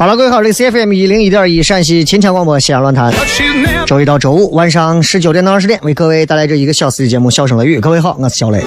好了，各位好，这里是 FM 一零一点一陕西秦腔广播西安论坛，周一到周五晚上十九点到二十点为各位带来这一个小时的节目《笑声雷雨》。各位好，我是小雷。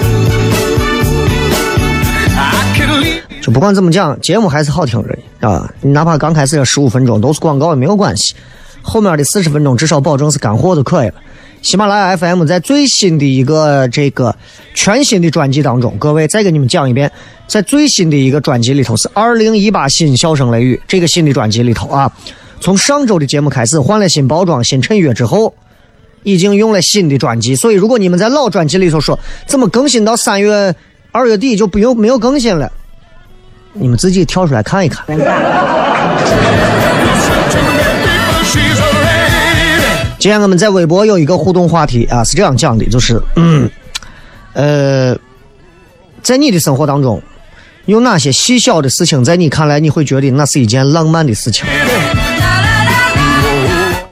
就不管怎么讲，节目还是好听的啊！你哪怕刚开始这十五分钟都是广告也没有关系，后面的四十分钟至少保证是干货就可以了。喜马拉雅 FM 在最新的一个这个全新的专辑当中，各位再给你们讲一遍，在最新的一个专辑里头是二零一八新笑声雷雨这个新的专辑里头啊，从上周的节目开始换了新包装、新衬乐之后，已经用了新的专辑，所以如果你们在老专辑里头说怎么更新到三月、二月底就不用没有更新了，你们自己跳出来看一看。今天我们在微博有一个互动话题啊，是这样讲的，就是，嗯，呃，在你的生活当中，有哪些细小的事情，在你看来你会觉得那是一件浪漫的事情？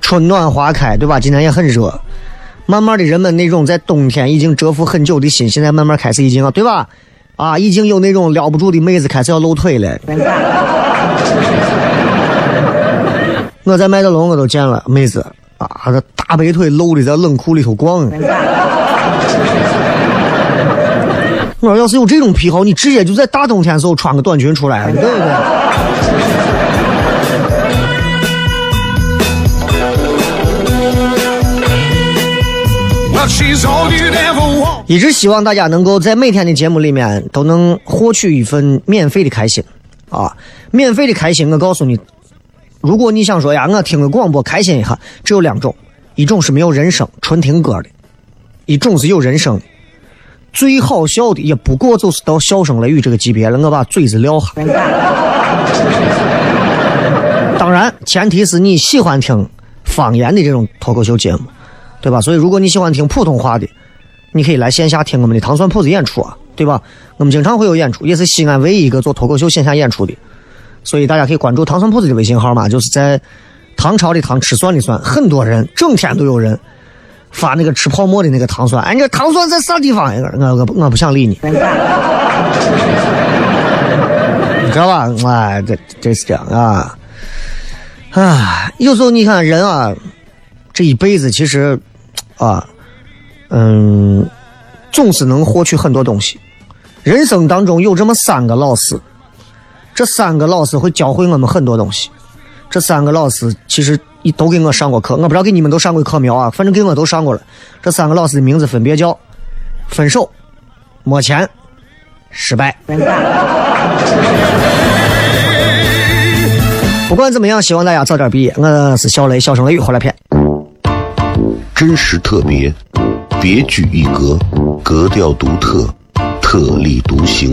春暖花开，对吧？今天也很热，慢慢的，人们那种在冬天已经蛰伏很久的心，现在慢慢开始已经，对吧？啊，已经有那种撩不住的妹子开始要露腿了。我在麦德龙我都见了妹子啊，这大白腿露的在冷库里头逛。我说要是有这种癖好，你直接就在大冬天的时候穿个短裙出来，对不对.一直希望大家能够在每天的节目里面都能获取一份免费的开心啊！免费的开心，我告诉你，如果你想说呀，我听个广播开心一下，只有两种，一种是没有人声，纯听歌的；一种是有人声的。最好笑的也不过就是到笑声雷雨这个级别了，我把嘴子撂下。当然，前提是你喜欢听方言的这种脱口秀节目，对吧？所以，如果你喜欢听普通话的，你可以来线下听我们的糖蒜铺子演出啊，对吧？我们经常会有演出，也是西安唯一一个做脱口秀线下演出的，所以大家可以关注糖蒜铺子的微信号嘛，就是在唐朝的唐吃蒜的蒜，很多人整天都有人发那个吃泡沫的那个糖蒜，哎，你这糖蒜在啥地方？我我不我不想理你，你知道吧？哎，这这是这样啊，啊，有时候你看人啊，这一辈子其实啊。嗯，总是能获取很多东西。人生当中有这么三个老师，这三个老师会教会我们很多东西。这三个老师其实都给我上过课，我不知道给你们都上过课没有啊？反正给我都上过了。这三个老师的名字分别叫：分手、没钱、失败。不管怎么样，希望大家早点毕业。我是小雷，小声雷雨，回来片。真实特别，别具一格，格调独特，特立独行，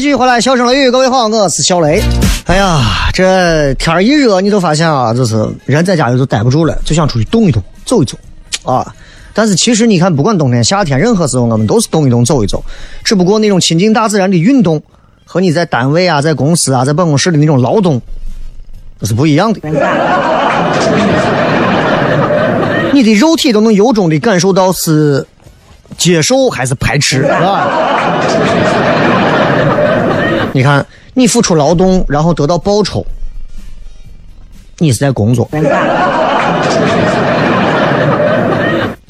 继续回来，笑声雷雨，各位好，我是小雷。哎呀，这天一热，你都发现啊，就是人在家里都待不住了，就想出去动一动，走一走啊。但是其实你看，不管冬天夏天，任何时候我们都是动一动，走一走。只不过那种亲近大自然的运动，和你在单位啊、在公司啊、在办公室的那种劳动，那是不一样的。你的肉体都能由衷的感受到是接受还是排斥，是吧？你看，你付出劳动，然后得到报酬，你是在工作；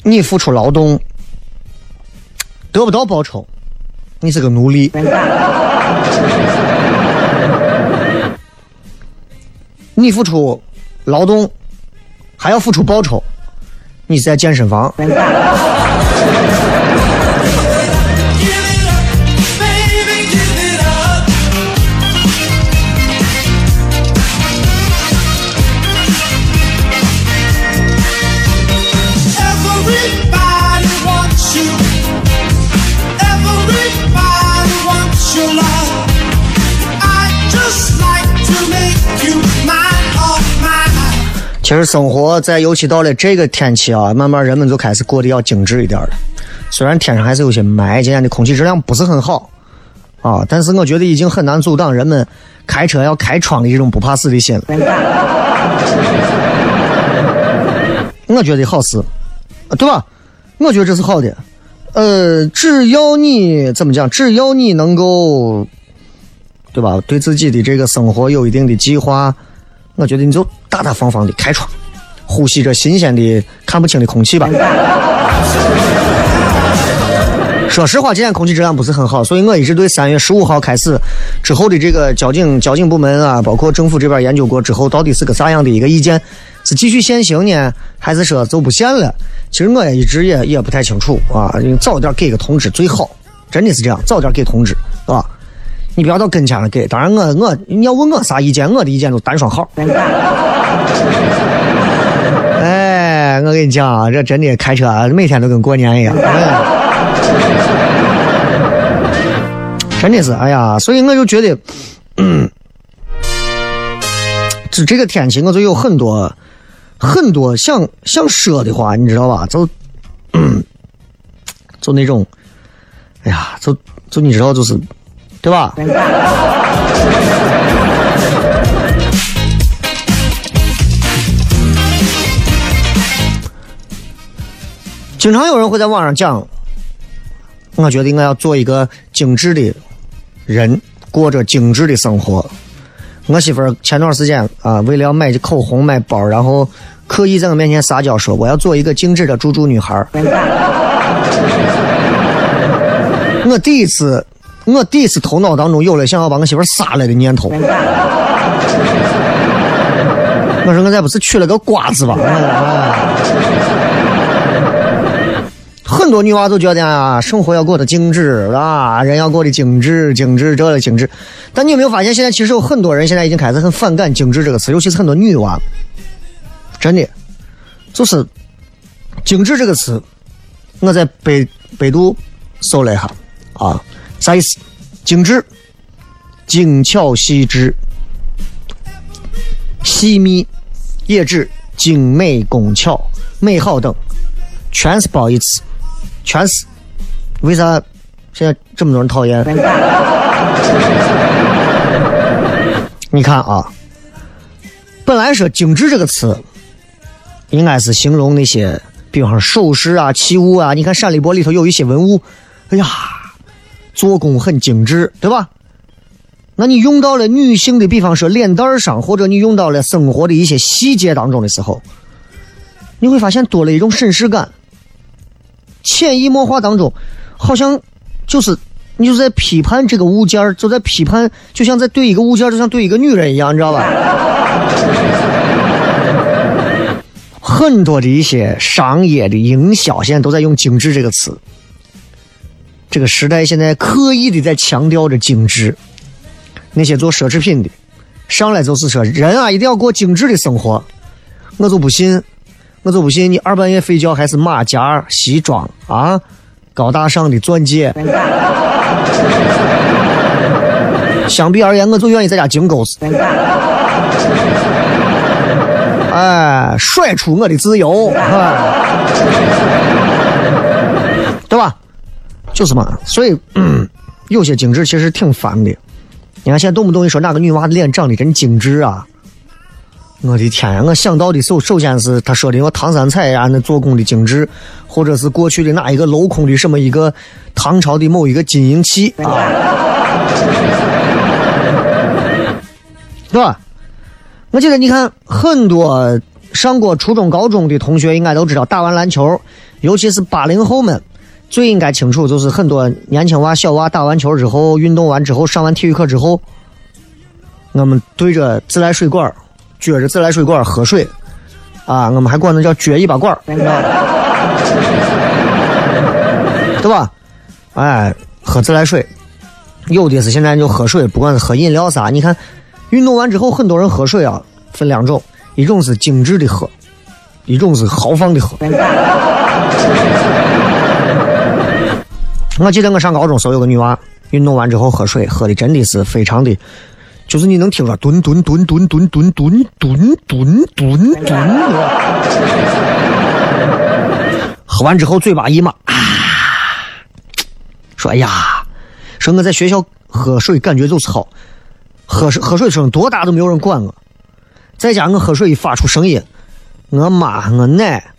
你付出劳动，得不到报酬，你是个奴隶；你付出劳动，还要付出报酬，你是在健身房。其实生活在尤其到了这个天气啊，慢慢人们就开始过得要精致一点了。虽然天上还是有些霾，今天的空气质量不是很好啊，但是我觉得已经很难阻挡人们开车要开窗的这种不怕死的心了。我觉得好事，对吧？我觉得这是好的。呃，只要你怎么讲，只要你能够，对吧？对自己的这个生活有一定的计划。我觉得你就大大方方的开窗，呼吸着新鲜的看不清的空气吧。说实话，今天空气质量不是很好，所以我一直对三月十五号开始之后的这个交警交警部门啊，包括政府这边研究过之后，到底是个啥样的一个意见？是继续限行呢，还是说就不限了？其实我也一直也也不太清楚啊。你早点给个通知最好真的是这样，早点给通知，是吧？你不要到跟前了给。当然我我你要问我啥意见，我的意见就单双号。哎，我跟你讲啊，这真的开车每天都跟过年一样。真的是，哎呀，所以我就觉得，嗯，这这个天气我就有很多很多想想说的话，你知道吧？就，就那种，哎呀，就就你知道，就是，对吧？经常有人会在网上讲，我觉得我要做一个精致的人，过着精致的生活。我媳妇儿前段时间啊，为了要买口红、买包，然后刻意在我面前撒娇说：“我要做一个精致的猪猪女孩。”我第一次，我第一次头脑当中有了想要把我媳妇儿杀了的念头。我说我这不是娶了个瓜子吧？很多女娃都觉得啊，生活要过得精致啊，人要过得精致，精致这了精致。但你有没有发现，现在其实有很多人现在已经开始很反感“精致”这个词，尤其是很多女娃。真的，就是“精致”这个词，我在百百度搜了一下啊，啥意思？精致、精巧细致、细密，也指精美工巧、美好等，全是褒义词。全是，为啥现在这么多人讨厌？你看啊，本来说“精致”这个词，应该是形容那些，比方说首饰啊、器物啊。你看陕历博里头有一些文物，哎呀，做工很精致，对吧？那你用到了女性的，比方说脸蛋上，或者你用到了生活的一些细节当中的时候，你会发现多了一种审视感。潜移默化当中，好像就是你就在批判这个物件就在批判，就像在对一个物件就像对一个女人一样，你知道吧？很多的一些商业的营销现在都在用“精致”这个词。这个时代现在刻意的在强调着精致。那些做奢侈品的，上来就是说人啊一定要过精致的生活，我就不信。我就不信你二半夜睡觉还是马甲西装啊，高大上的钻戒。相比而言，我就愿意在家金钩子。哎，甩出我的自由，对吧？就是嘛，所以 有些精致其实挺烦的。你看现在动不动一说哪个女娃的脸长得真精致啊？我的天呀！我想到的首首先是他说的我唐三彩呀，那做工的精致，或者是过去的哪一个镂空的什么一个唐朝的某一个金银器啊，对吧？我记得你看很多上过初中、高中的同学应该都知道，打完篮球，尤其是八零后们最应该清楚，就是很多年轻娃、小娃打完球之后，运动完之后，上完体育课之后，我们对着自来水管。撅着自来水管喝水，啊，我们还管那叫撅一把管对吧？哎，喝自来水，有的是现在就喝水，不管是喝饮料啥，你看，运动完之后很多人喝水啊，分两种，一种是精致的喝，一种是豪放的喝。我记得我上高中时候有个女娃，运动完之后喝水，喝的真的是非常的。就是你能听着吨吨吨吨吨吨吨吨吨吨吨，喝完之后嘴巴一抹，啊，说哎呀，说我在学校喝水感觉就是好，喝水喝水声多大都没有人管我，在家我喝水一发出声音，我妈我奶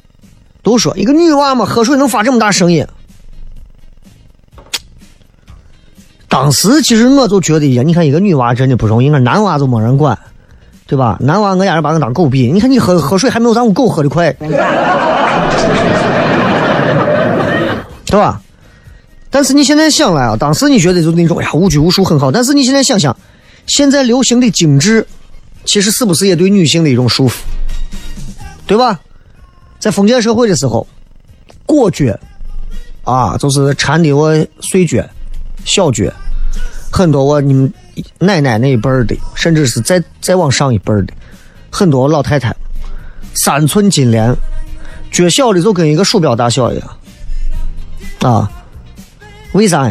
都说一个女娃嘛喝水能发这么大声音。当时其实我就觉得呀，你看一个女娃真的不容易，那男娃就没人管，对吧？男娃我家人把我当狗逼，你看你喝喝水还没有咱屋狗喝的快，对吧？但是你现在想来啊，当时你觉得就那种呀无拘无束很好，但是你现在想想，现在流行的精致，其实是不是也对女性的一种束缚，对吧？在封建社会的时候，裹脚啊，就是缠的我碎脚。小绝，很多我你们奶奶那一辈儿的，甚至是再再往上一辈儿的，很多老太太，三寸金莲，脚小的就跟一个鼠标大小一样，啊，为啥？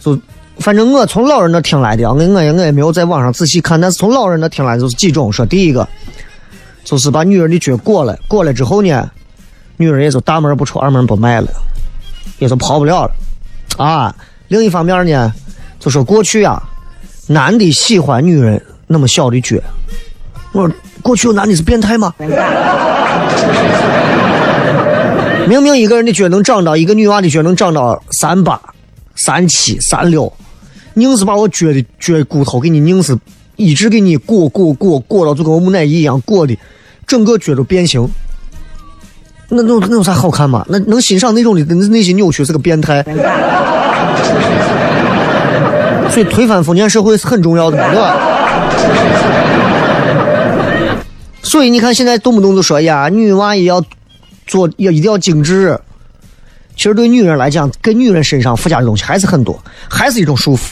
就反正我从老人那听来的，我我也我也没有在网上仔细看，但是从老人那听来就是几种，说第一个就是把女人的脚裹了，裹了之后呢，女人也就大门不出二门不迈了，也就跑不了了，啊。另一方面呢，就说过去啊，男的喜欢女人那么小的脚，我说过去有男的是变态吗？明明一个人的脚能长到一个女娃的脚能长到三八、三七、三六，硬是把我脚的脚骨头给你硬是一直给你裹裹裹裹到就跟我木乃伊一样裹的，整个脚都变形。那那那有啥好看吗？那能欣赏那种的内心扭曲是个变态。所以推翻封建社会是很重要的，对吧？所以你看，现在动不动就说呀，女娃也要做，要一定要精致。其实对女人来讲，跟女人身上附加的东西还是很多，还是一种束缚，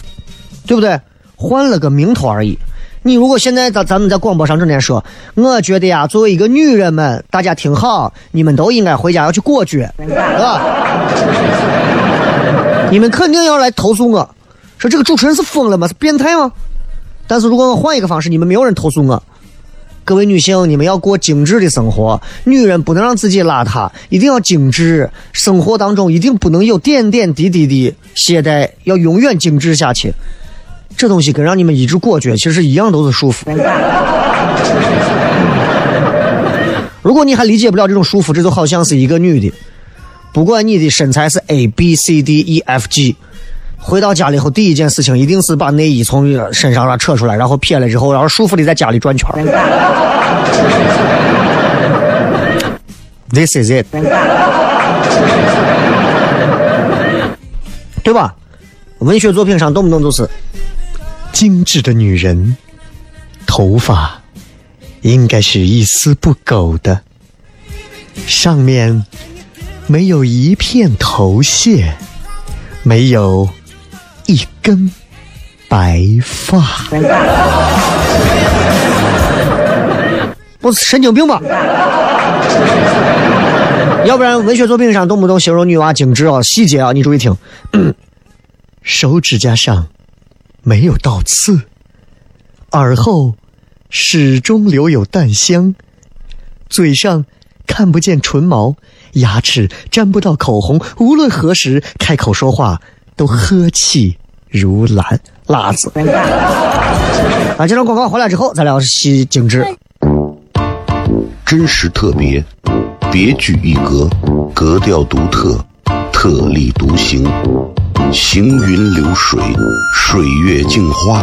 对不对？换了个名头而已。你如果现在咱咱们在广播上整天说，我觉得呀，作为一个女人们，大家听好，你们都应该回家要去裹脚，对吧？你们肯定要来投诉我，说这个主持人是疯了吗？是变态吗？但是如果我换一个方式，你们没有人投诉我。各位女性，你们要过精致的生活，女人不能让自己邋遢，一定要精致。生活当中一定不能有点点滴滴的懈怠，要永远精致下去。这东西跟让你们一直裹脚其实一样，都是束缚。如果你还理解不了这种束缚，这就好像是一个女的。不管你的身材是 A B C D E F G，回到家里后第一件事情一定是把内衣从身上扯出来，然后撇了之后，然后舒服的在家里转圈 This is it，对吧？文学作品上动不动就是精致的女人，头发应该是一丝不苟的，上面。没有一片头屑，没有一根白发，不是神经病吧？要不然文学作品上动不动形容女娃精致啊，细节啊，你注意听，手指甲上没有倒刺，耳后始终留有淡香，嘴上看不见唇毛。牙齿沾不到口红，无论何时开口说话都和气如兰。辣子。啊，这张广告回来之后，咱聊西精致。真实特别，别具一格，格调独特，特立独行，行云流水，水月镜花，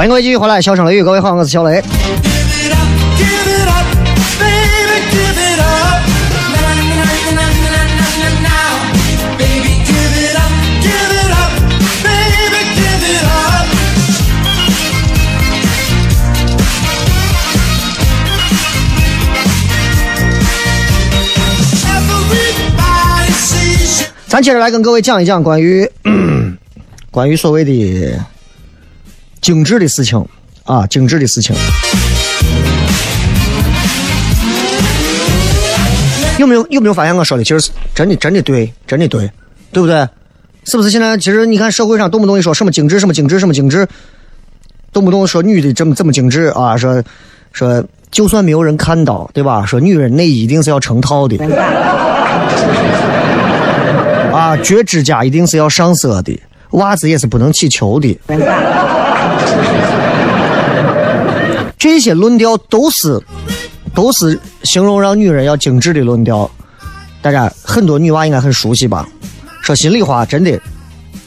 欢迎各位继续回来，笑声雷雨，各位好，我是小雷。咱接着来跟各位讲一讲关于关于所谓的精致的事情啊，精致的事情。有没有有没有发现我说的其实是真的真的对，真的对，对不对？是不是现在其实你看社会上动不动一说什么精致什么精致什么精致，动不动说女的这么这么精致啊，说说就算没有人看到，对吧？说女人内衣一定是要成套的。啊，绝指甲一定是要上色的，袜子也是不能起球的。这些论调都是都是形容让女人要精致的论调，大家很多女娃应该很熟悉吧？说心里话，真的，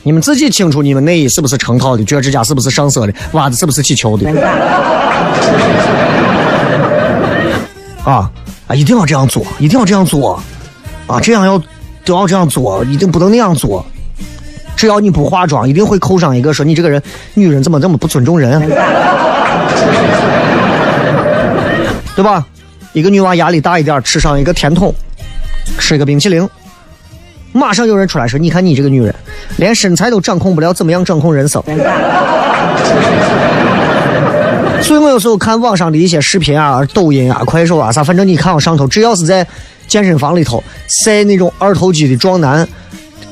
你们自己清楚你们内衣是不是成套的，脚趾甲是不是上色的，袜子是不是起球的？啊啊，一定要这样做，一定要这样做，啊，这样要都要这样做，一定不能那样做。只要你不化妆，一定会扣上一个说你这个人女人怎么这么不尊重人，啊 对吧？一个女娃压力大一点，吃上一个甜筒，吃一个冰淇淋，马上有人出来说：“你看你这个女人，连身材都掌控不了，怎么样掌控人生？” 所以我有时候看网上的一些视频啊、抖音啊、快手啊啥，反正你看我上头，只要是在健身房里头晒那种二头肌的壮男，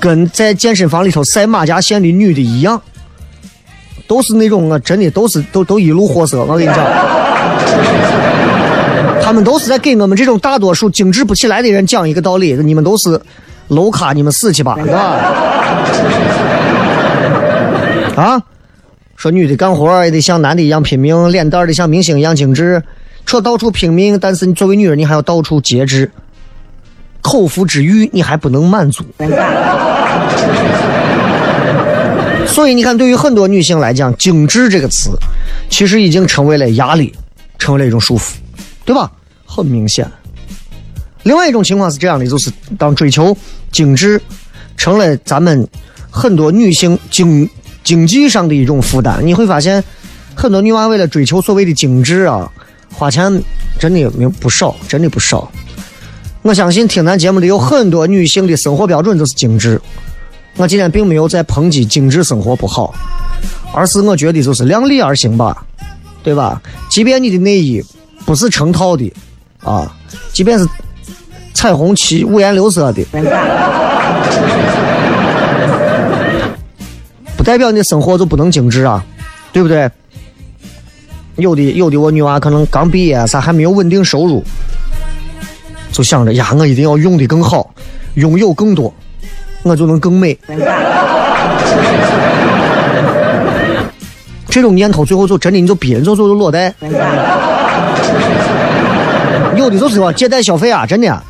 跟在健身房里头晒马甲线的女的一样，都是那种啊，真的都是都都一路货色。我跟你讲，他们都是在给我们这种大多数精致不起来的人讲一个道理：你们都是 low 卡，你们死去吧，是吧？啊？说女的干活也得像男的一样拼命，脸蛋儿得像明星一样精致，除了到处拼命，但是你作为女人，你还要到处节制，口腹之欲你还不能满足。所以你看，对于很多女性来讲，“精致”这个词，其实已经成为了压力，成为了一种束缚，对吧？很明显。另外一种情况是这样的，就是当追求精致成了咱们很多女性经经济上的一种负担，你会发现，很多女娃为了追求所谓的精致啊，花钱真的没有不少，真的不少。我相信听咱节目的有很多女性的生活标准都是精致。我今天并没有在抨击精致生活不好，而是我觉得就是量力而行吧，对吧？即便你的内衣不是成套的啊，即便是彩虹旗五颜六色的，不代表你的生活就不能精致啊，对不对？有的有的我女娃可能刚毕业，啥还没有稳定收入，就想着呀，我一定要用的更好，拥有更多，我就能更美。这种念头最后就真的你就逼人，就就就落袋。有的就是说借贷消费啊，真的、啊，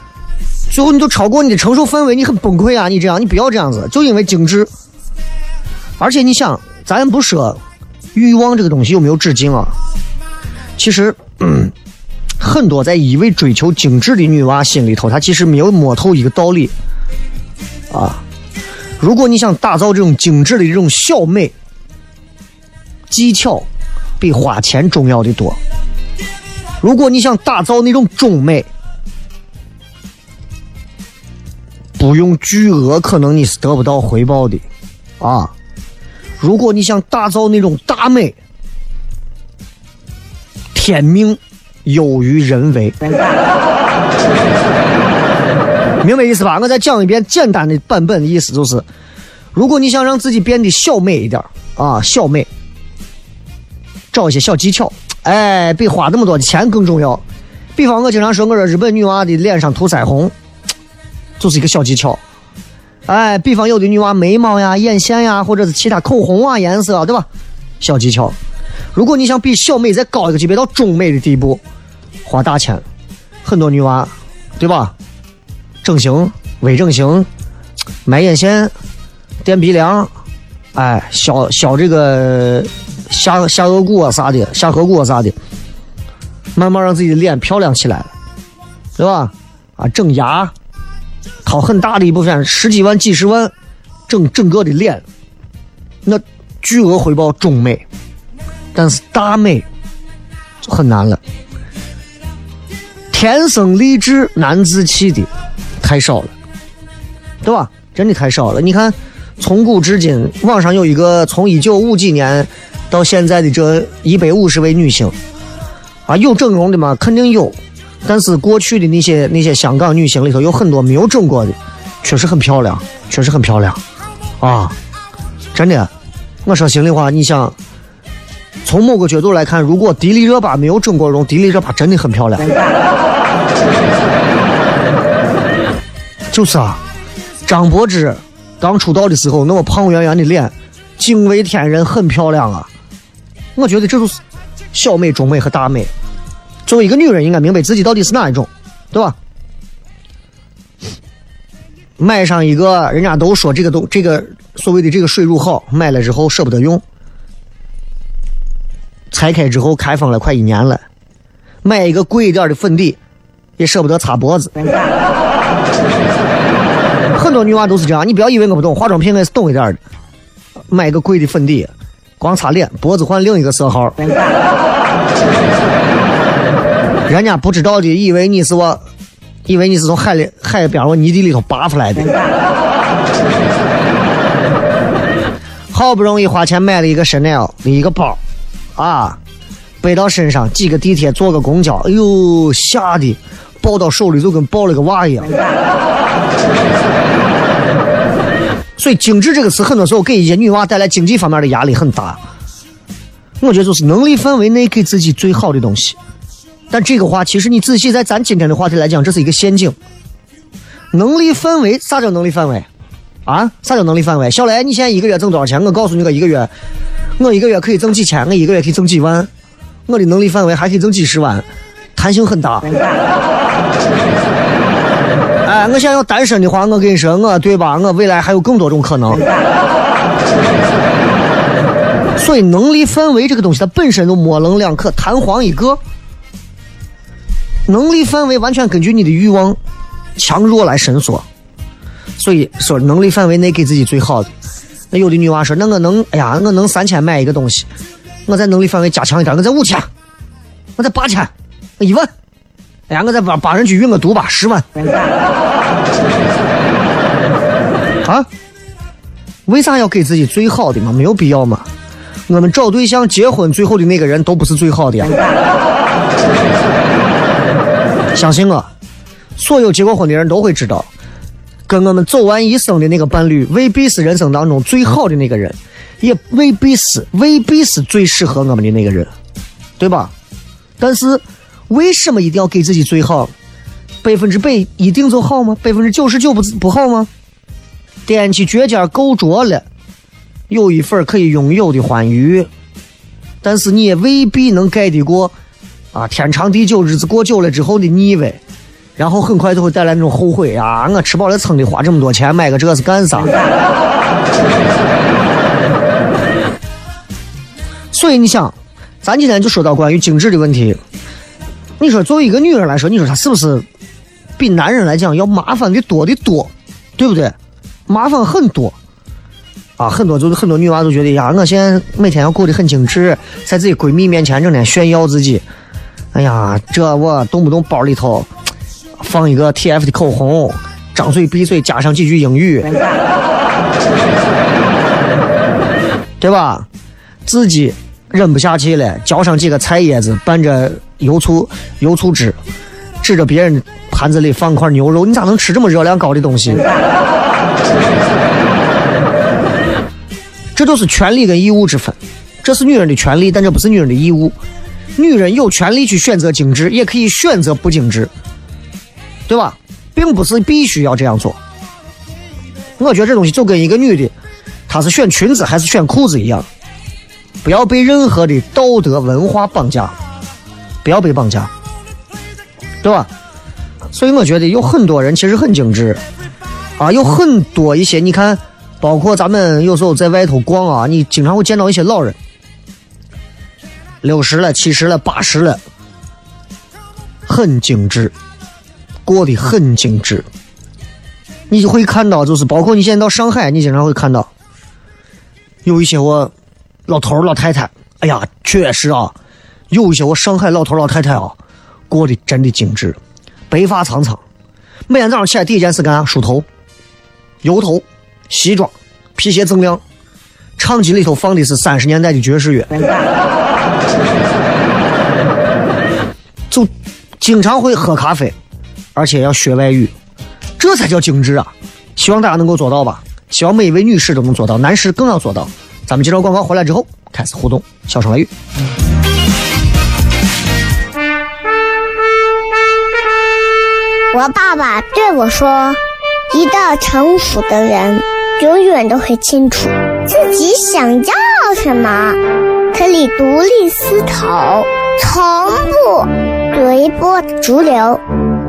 最后你都超过你的承受范围，你很崩溃啊！你这样，你不要这样子，就因为精致。而且你想，咱不说欲望这个东西有没有止境啊？其实，嗯，很多在一味追求精致的女娃心里头，她其实没有摸透一个道理啊。如果你想打造这种精致的这种小美，技巧比花钱重要的多。如果你想打造那种中美，不用巨额，可能你是得不到回报的啊。如果你想打造那种大美，天命优于人为，明白意思吧？我再讲一遍简单的版本，意思就是，如果你想让自己变得小美一点啊，小美，找一些小技巧，哎，比花那么多的钱更重要。比方我经常说，我说日本女娃的脸上涂腮红，就是一个小技巧。哎，比方有的女娃眉毛呀、眼线呀，或者是其他口红啊颜色，对吧？小技巧。如果你想比小美再高一个级别到中美的地步，花大钱，很多女娃，对吧？整形、微整形、埋眼线、垫鼻梁，哎，削削这个下下颚骨啊啥的，下颌骨啊啥的，慢慢让自己的脸漂亮起来了，对吧？啊，整牙，掏很大的一部分，十几万、几十万，整整个的脸，那巨额回报中美，但是大美就很难了。天生丽质难自弃的太少了，对吧？真的太少了。你看，从古至今，网上有一个从一九五几年到现在的这一百五十位女星，啊，有整容的吗？肯定有。但是过去的那些那些香港女星里头有很多没有整过的，确实很漂亮，确实很漂亮，啊，真的。我说心里话，你想，从某个角度来看，如果迪丽热巴没有整过容，迪丽热巴真的很漂亮。就是啊，张柏芝刚出道的时候那么胖圆圆的脸，惊为天人，很漂亮啊。我觉得这就是小美、中美和大美。作为一个女人，应该明白自己到底是哪一种，对吧？买上一个，人家都说这个都这个所谓的这个水乳好，买了之后舍不得用，拆开之后开封了快一年了，买一个贵一点的粉底，也舍不得擦脖子。很多女娃都是这样，你不要以为我不懂，化妆品我是懂一点的。买个贵的粉底，光擦脸，脖子换另一个色号。人家不知道的，以为你是我，以为你是从海里海边我泥地里头拔出来的。好不容易花钱买了一个 Chanel 的一个包，啊，背到身上，挤个地铁，坐个公交，哎呦，吓得抱到手里就跟抱了个娃一样。所以“精致”这个词，很多时候给一些女娃带来经济方面的压力很大。我觉得就是能力范围内给自己最好的东西。但这个话，其实你仔细在咱今天的话题来讲，这是一个陷阱。能力范围，啥叫能力范围？啊，啥叫能力范围？小雷，你现在一个月挣多少钱？我告诉你，个一个月，我一个月可以挣几千，我一个月可以挣几万，我的能力范围还可以挣几十万，弹性很大。哎，我想要单身的话，我跟你说，我对吧？我未来还有更多种可能。所以，能力范围这个东西，它本身就模棱两可，弹簧一个。能力范围完全根据你的欲望强弱来伸缩，所以说能力范围内给自己最好的。那有的女娃说：“那我能，哎呀，我能三千买一个东西，我在能力范围加强一点，我在五千，我在八千，我一万，哎呀，我在八八人去运个毒吧，十万。”啊？为啥要给自己最好的嘛？没有必要嘛？我们找对象结婚，最后的那个人都不是最好的呀。相信我，所有结过婚的人都会知道，跟我们走完一生的那个伴侣，未必是人生当中最好的那个人，也未必是未必是最适合我们的那个人，对吧？但是为什么一定要给自己最好？百分之百一定就好吗？百分之九十九不不好吗？踮起脚尖够着了，有一份可以拥有的欢愉，但是你也未必能盖得过。啊，天长地久，日子过久了之后的腻味，然后很快就会带来那种后悔啊！我吃饱了撑的花这么多钱买个这是干啥？所以你想，咱今天就说到关于精致的问题。你说作为一个女人来说，你说她是不是比男人来讲要麻烦的多的多？对不对？麻烦很多啊！很多就是很多女娃都觉得呀，我现在每天要过得很精致，在自己闺蜜面前整天炫耀自己。哎呀，这我动不动包里头放一个 TF 的口红，张嘴闭嘴加上几句英语，对吧？自己忍不下去了，浇上几个菜叶子，拌着油醋油醋汁，指着别人盘子里放块牛肉，你咋能吃这么热量高的东西？这就是权利跟义务之分，这是女人的权利，但这不是女人的义务。女人有权利去选择精致，也可以选择不精致，对吧？并不是必须要这样做。我觉得这东西就跟一个女的，她是选裙子还是选裤子一样，不要被任何的道德文化绑架，不要被绑架，对吧？所以我觉得有很多人其实很精致，啊，有很多一些你看，包括咱们有时候在外头逛啊，你经常会见到一些老人。六十了、七十了、八十了，很精致，过得很精致。你就会看到，就是包括你现在到上海，你经常会看到，有一些我老头老太太，哎呀，确实啊，有一些我上海老头老太太啊，过得真的精致，白发苍苍，每天早上起来第一件事干啥？梳头、油头、西装、皮鞋锃亮，唱机里头放的是三十年代的爵士乐，就经常会喝咖啡，而且要学外语，这才叫精致啊！希望大家能够做到吧，希望每一位女士都能做到，男士更要做到。咱们接着广告回来之后开始互动，小声来语。我爸爸对我说：“一个成熟的人，永远都会清楚自己想要什么，可以独立思考，从不随波逐流，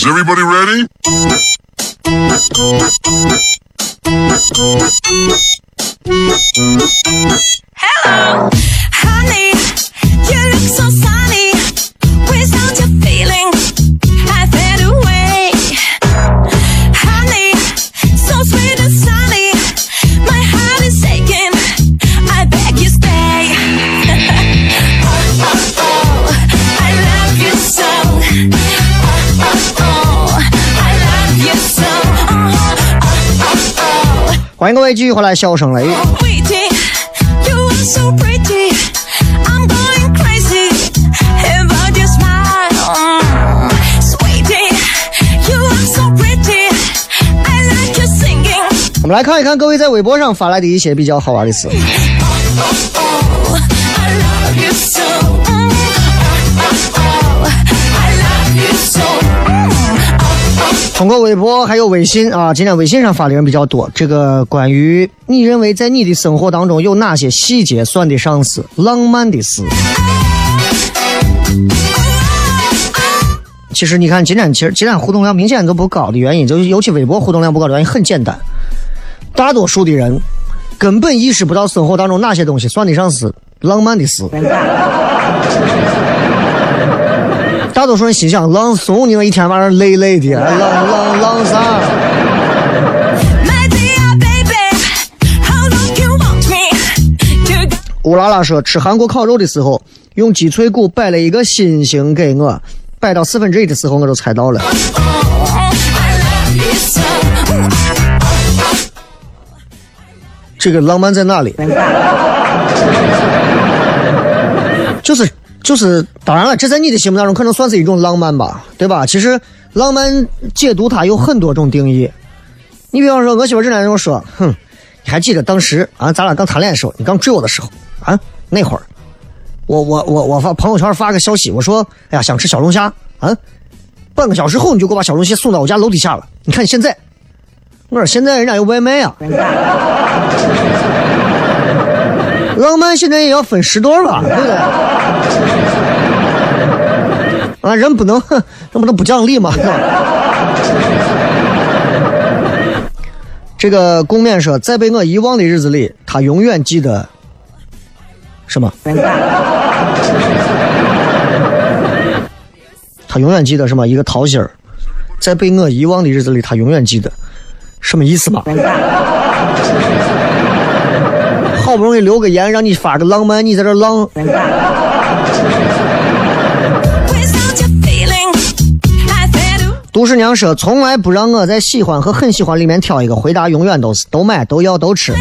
Is everybody ready? Honey, 欢迎各位继续回来，笑声雷. Mm. 我们来看一看各位在微博上发来的一些比较好玩的事。通过微博还有微信啊，今天微信上发的人比较多。这个关于你认为在你的生活当中有哪些细节算得上是浪漫的事？其实你看今天，其实今天互动量明显都不高的原因，就是尤其微博互动量不高的原因很简单，大多数的人根本意识不到生活当中哪些东西算得上是浪漫的事。大多数人心想浪怂，你那一天晚上累累的，浪浪浪啥?乌拉拉说，吃韩国烤肉的时候，用鸡脆骨摆了一个心形给我，摆到四分之一的时候，我就猜到了。Oh. 这个浪漫在哪里？就是就是，当然了，这在你的心目当中可能算是一种浪漫吧，对吧？其实浪漫解读它有很多种定义。你比方说，我媳妇这两天跟我说，哼，你还记得当时啊，咱俩刚谈恋爱的时候，你刚追我的时候啊，那会儿，我我我我发朋友圈发个消息，我说，哎呀，想吃小龙虾啊，半个小时后你就给我把小龙虾送到我家楼底下了。你看现在，我说现在人家有外卖啊、浪漫现在也要分时段吧，对不对？啊，人不能，人不能不讲理嘛。这个公面说，在被我遗忘的日子里，他永远记得什么？他永远记得什么？一个桃心儿，在被我遗忘的日子里，他永远记得，什么意思嘛？好不容易留个言，让你发个浪漫，你在这浪。杜十娘说，从来不让我在喜欢和很喜欢里面挑一个，回答永远都是都买、都要、都吃。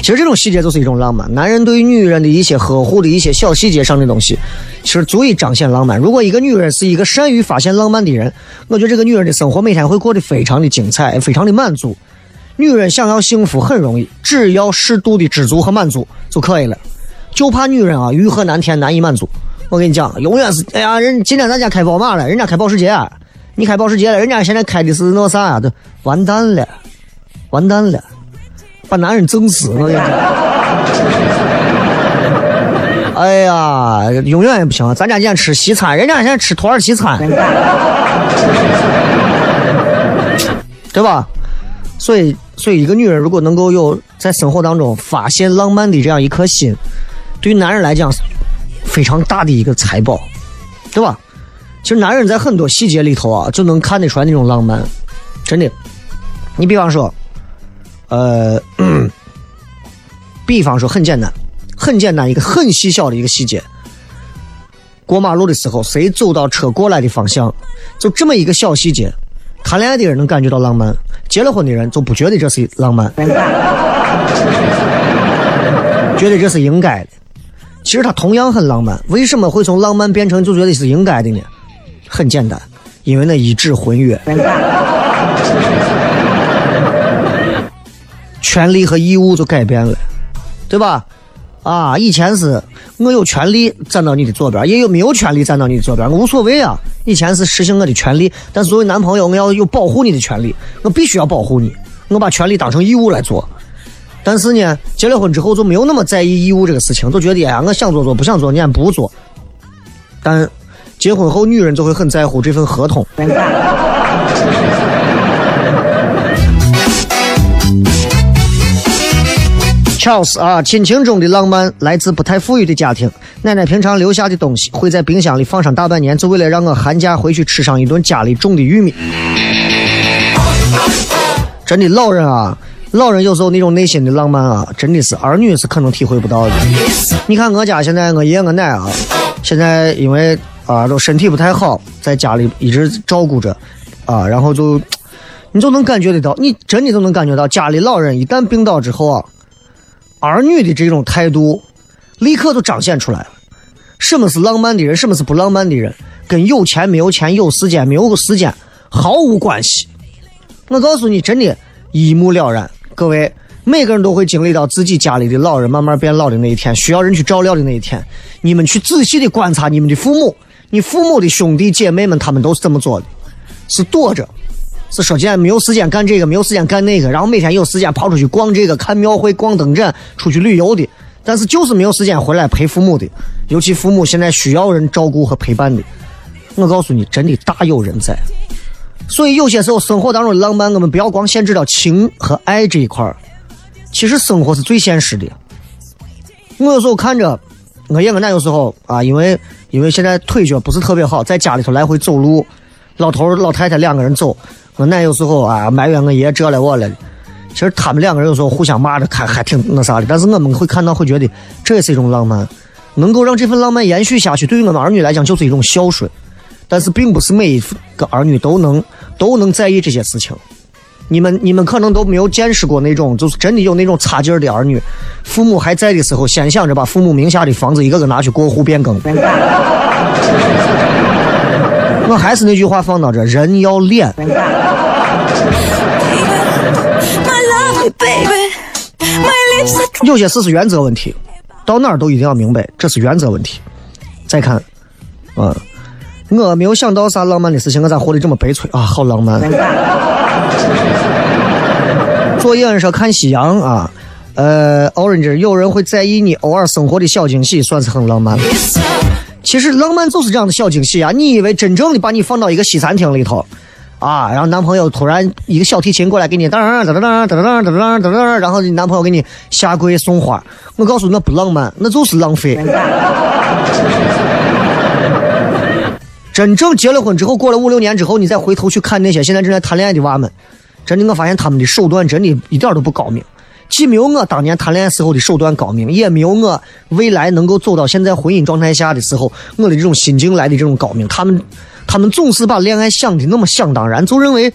其实这种细节就是一种浪漫，男人对于女人的一些呵护的一些小细节上的东西，其实足以彰显浪漫。如果一个女人是一个善于发现浪漫的人，我觉得这个女人的生活每天会过得非常的精彩，非常的满足。女人想要幸福很容易，只要适度的知足和满足就可以了。就怕女人啊欲壑难填，难以满足。我跟你讲，永远是哎呀，人今天咱家开宝马了，人家开保时捷，你开保时捷了，人家现在开的是那啥呀？都完蛋了，完蛋了，把男人整死！我跟你讲。哎呀，永远也不行。咱家今天吃西餐，人家现在吃土耳其餐，对吧？所以，所以一个女人如果能够有在生活当中发现浪漫的这样一颗心，对于男人来讲非常大的一个财宝，对吧？其实男人在很多细节里头啊，就能看得出来那种浪漫，真的。你比方说，呃，比方说很简单，很简单一个很细小的一个细节，过马路的时候谁走到车过来的方向，就这么一个小细节，谈恋爱的人能感觉到浪漫，结了婚的人就不觉得这是浪漫，觉得这是应该的。其实它同样很浪漫，为什么会从浪漫变成就觉得是应该的呢？很简单，因为那一纸婚约，权利和义务就改变了，对吧？啊，以前是我有权利站到你的左边，也有没有权利站到你的左边，我无所谓啊。以前是实行我的权利，但是作为男朋友，我要有保护你的权利，我必须要保护你，我把权利当成义务来做。但是呢，结了婚之后就没有那么在意义务这个事情，就觉得哎呀，我想做做，不想做你也不做。但结婚后，女人就会很在乎这份合同。确实啊，亲情中的浪漫来自不太富裕的家庭。奶奶平常留下的东西会在冰箱里放上大半年，就为了让我寒假回去吃上一顿家里种的玉米。真的，老人啊，老人有时候那种内心的浪漫啊，真的是儿女是可能体会不到的。你看我家现在我爷我奶啊，现在因为啊都身体不太好，在家里一直照顾着啊，然后就你就能感觉得到，你真的都能感觉到家里老人一旦病倒之后啊。儿女的这种态度，立刻就彰显出来了。什么是浪漫的人，什么是不浪漫的人，跟有钱没有钱、有时间没有时间毫无关系。我告诉你，真的，一目了然。各位，每个人都会经历到自己家里的老人慢慢变老的那一天，需要人去照料的那一天。你们去仔细的观察你们的父母，你父母的兄弟姐妹们，他们都是怎么做的？是躲着。是说今天没有时间干这个，没有时间干那个，然后每天有时间跑出去逛这个、看庙会、逛灯展、出去旅游的，但是就是没有时间回来陪父母的，尤其父母现在需要人照顾和陪伴的。我告诉你，真的大有人在。所以有些时候生活当中的浪漫，我们不要光限制到情和爱这一块儿，其实生活是最现实的。我有时候看着我爷我奶有时候啊，因为因为现在腿脚不是特别好，在家里头来回走路，老头老太太两个人走。我奶有时候啊埋怨我爷这了我了，其实他们两个人有时候互相骂着，看还挺那啥的。但是我们会看到，会觉得这也是一种浪漫，能够让这份浪漫延续下去，对于我们儿女来讲就是一种孝顺。但是并不是每一个儿女都能都能在意这些事情。你们你们可能都没有见识过那种，就是真的有那种差劲儿的儿女，父母还在的时候，先想着把父母名下的房子一个个拿去过户变更。我还是那句话放到这，人要脸。有些事是原则问题，到哪都一定要明白，这是原则问题。再看，啊，我没有想到啥浪漫的事情，我咋活得这么悲催啊？好浪漫。作业说看夕阳啊，呃，Orange 有人会在意你偶尔生活的小惊喜，算是很浪漫。其实浪漫就是这样的小惊喜啊！你以为真正的把你放到一个西餐厅里头，啊，然后男朋友突然一个小提琴过来给你当当当当当当当当当当，然后你男朋友给你下跪送花，我告诉你那不浪漫，那就是浪费。真正结了婚之后，过了五六年之后，你再回头去看那些现在正在谈恋爱的娃们，真的我发现他们的手段真的一点都不高明。既没有我当年谈恋爱时候的手段高明，也没有我未来能够走到现在婚姻状态下的时候我的这种心境来的这种高明。他们，他们总是把恋爱想的那么想当然，就认为，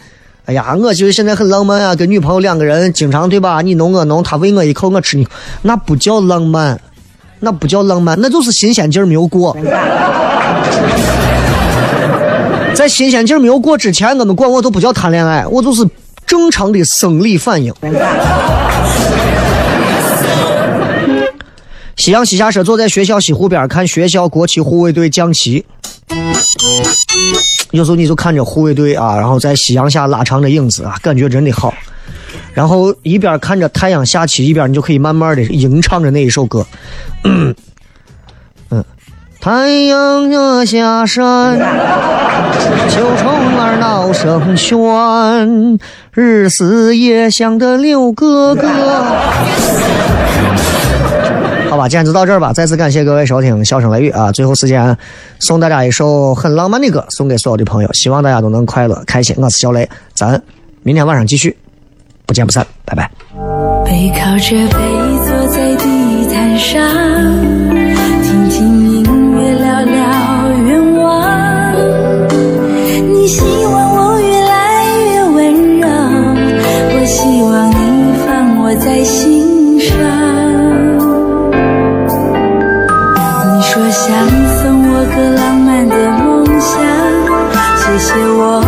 哎呀，我就是现在很浪漫啊，跟女朋友两个人经常对吧？你弄我弄，他喂我一口，我吃你，那不叫浪漫，那不叫浪漫，那就是新鲜劲儿没有过。在新鲜劲儿没有过之前，我们管我都不叫谈恋爱，我就是正常的生理反应。夕阳西下时，坐在学校西湖边看学校国旗护卫队降旗。有时候你就看着护卫队啊，然后在夕阳下拉长的影子啊，感觉真的好。然后一边看着太阳下起，一边你就可以慢慢的吟唱着那一首歌。嗯，太阳落下山，秋虫儿闹声喧，日思夜想的六哥哥。好吧，今天就到这儿吧。再次感谢各位收听《笑声雷雨》啊！最后时间送大家一首很浪漫的歌，送给所有的朋友，希望大家都能快乐开心。我是小雷，咱明天晚上继续，不见不散，拜拜。背靠着背坐在地毯上，你希望我越来越温柔我希望你放我在心上。你说想送我个浪漫的梦想谢谢我